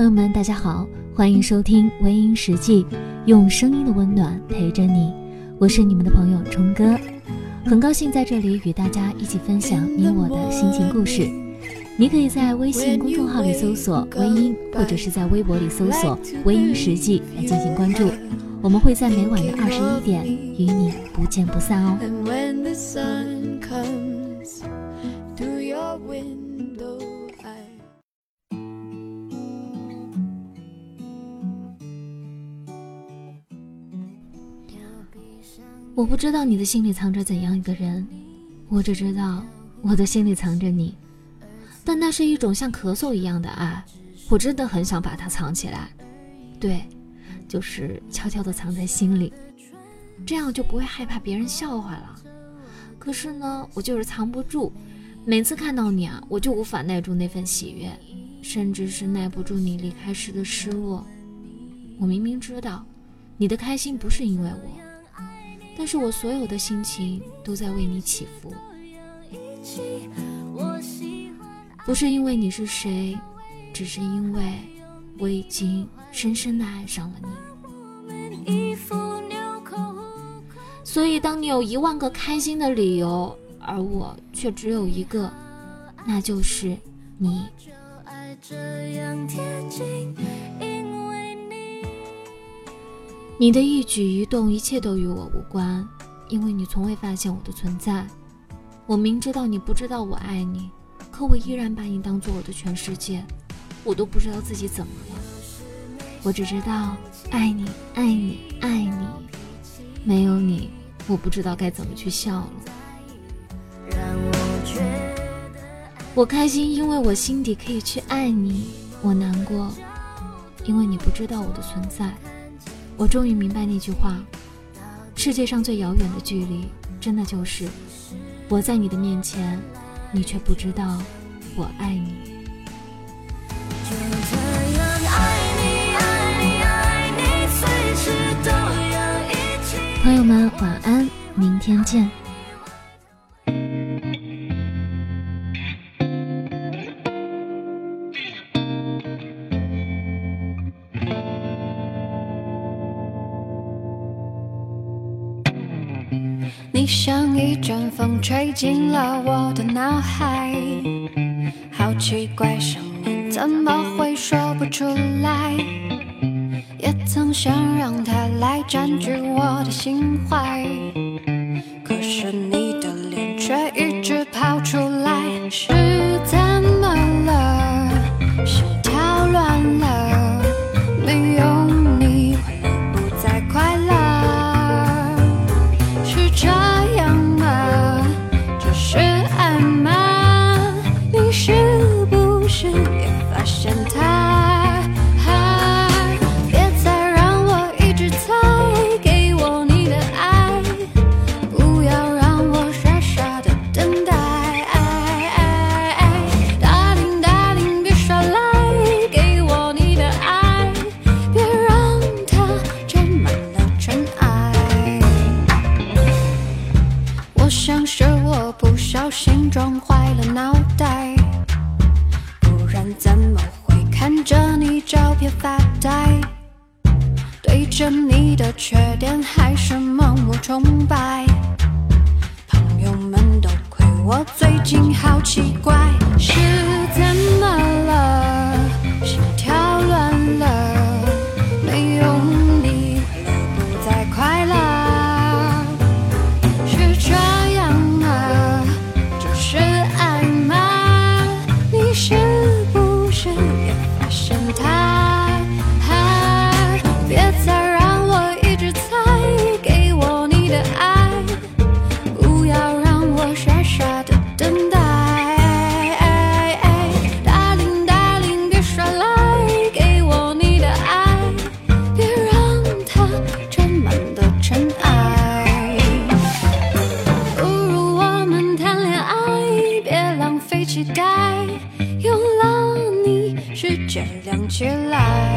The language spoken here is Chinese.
朋友们，大家好，欢迎收听《微音实际》，用声音的温暖陪着你。我是你们的朋友冲哥，很高兴在这里与大家一起分享你我的心情故事。你可以在微信公众号里搜索“微音”，或者是在微博里搜索“微音实际”来进行关注。我们会在每晚的二十一点与你不见不散哦。我不知道你的心里藏着怎样一个人，我只知道我的心里藏着你。但那是一种像咳嗽一样的爱，我真的很想把它藏起来。对，就是悄悄地藏在心里，这样就不会害怕别人笑话了。可是呢，我就是藏不住，每次看到你啊，我就无法耐住那份喜悦，甚至是耐不住你离开时的失落。我明明知道，你的开心不是因为我。但是我所有的心情都在为你起伏，不是因为你是谁，只是因为我已经深深的爱上了你。所以，当你有一万个开心的理由，而我却只有一个，那就是你。你的一举一动，一切都与我无关，因为你从未发现我的存在。我明知道你不知道我爱你，可我依然把你当做我的全世界。我都不知道自己怎么了，我只知道爱你，爱你，爱你。没有你，我不知道该怎么去笑了。我开心，因为我心底可以去爱你；我难过，因为你不知道我的存在。我终于明白那句话：世界上最遥远的距离，真的就是我在你的面前，你却不知道我爱你。朋友们，晚安，明天见。你像一阵风吹进了我的脑海，好奇怪，想念怎么会说不出来？也曾想让它来占据我的心怀，可是你的脸却一直跑出来，你的缺点还是盲目崇拜，朋友们都亏我最近好奇怪，是起来。